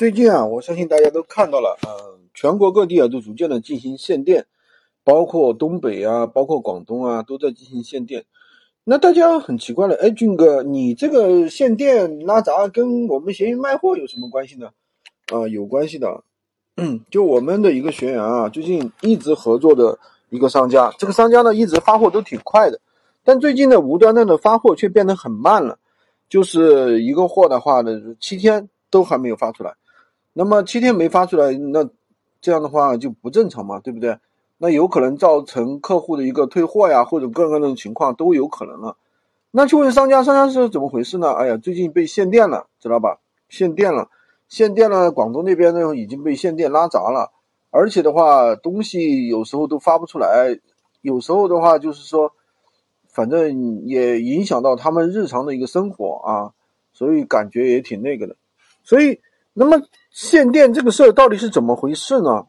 最近啊，我相信大家都看到了，呃，全国各地啊都逐渐的进行限电，包括东北啊，包括广东啊，都在进行限电。那大家很奇怪了，哎，俊哥，你这个限电拉闸跟我们闲鱼卖货有什么关系呢？啊，有关系的。嗯，就我们的一个学员啊，最近一直合作的一个商家，这个商家呢一直发货都挺快的，但最近呢无端端的发货却变得很慢了，就是一个货的话呢，七天都还没有发出来。那么七天没发出来，那这样的话就不正常嘛，对不对？那有可能造成客户的一个退货呀，或者各种各样的情况都有可能了。那去问商家，商家是怎么回事呢？哎呀，最近被限电了，知道吧？限电了，限电了，广东那边呢已经被限电拉闸了，而且的话，东西有时候都发不出来，有时候的话就是说，反正也影响到他们日常的一个生活啊，所以感觉也挺那个的，所以。那么限电这个事儿到底是怎么回事呢？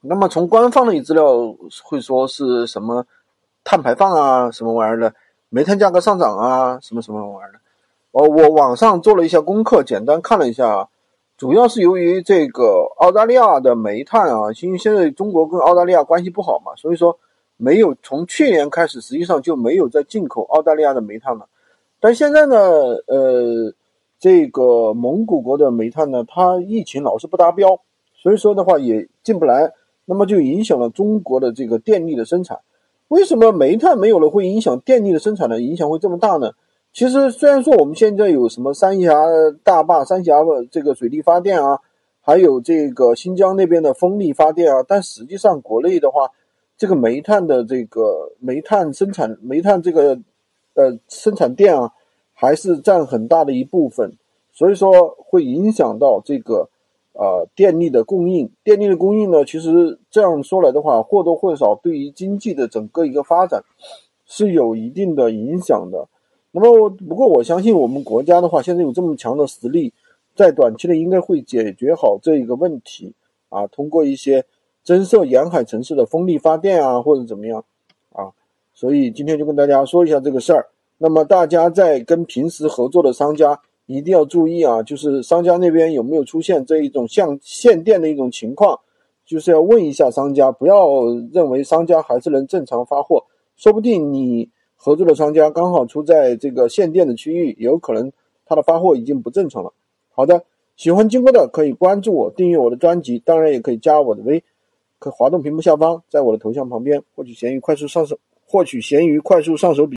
那么从官方的资料会说是什么碳排放啊，什么玩意儿的，煤炭价格上涨啊，什么什么玩意儿的。哦，我网上做了一下功课，简单看了一下，主要是由于这个澳大利亚的煤炭啊，因为现在中国跟澳大利亚关系不好嘛，所以说没有从去年开始，实际上就没有在进口澳大利亚的煤炭了。但现在呢，呃。这个蒙古国的煤炭呢，它疫情老是不达标，所以说的话也进不来，那么就影响了中国的这个电力的生产。为什么煤炭没有了会影响电力的生产呢？影响会这么大呢？其实虽然说我们现在有什么三峡大坝、三峡的这个水力发电啊，还有这个新疆那边的风力发电啊，但实际上国内的话，这个煤炭的这个煤炭生产、煤炭这个呃生产电啊。还是占很大的一部分，所以说会影响到这个，呃，电力的供应。电力的供应呢，其实这样说来的话，或多或少对于经济的整个一个发展是有一定的影响的。那么，不过我相信我们国家的话，现在有这么强的实力，在短期内应该会解决好这一个问题啊。通过一些增设沿海城市的风力发电啊，或者怎么样啊。所以今天就跟大家说一下这个事儿。那么大家在跟平时合作的商家一定要注意啊，就是商家那边有没有出现这一种像限电的一种情况，就是要问一下商家，不要认为商家还是能正常发货，说不定你合作的商家刚好处在这个限电的区域，有可能他的发货已经不正常了。好的，喜欢金哥的可以关注我，订阅我的专辑，当然也可以加我的微，可滑动屏幕下方，在我的头像旁边获取闲鱼快速上手，获取闲鱼快速上手笔。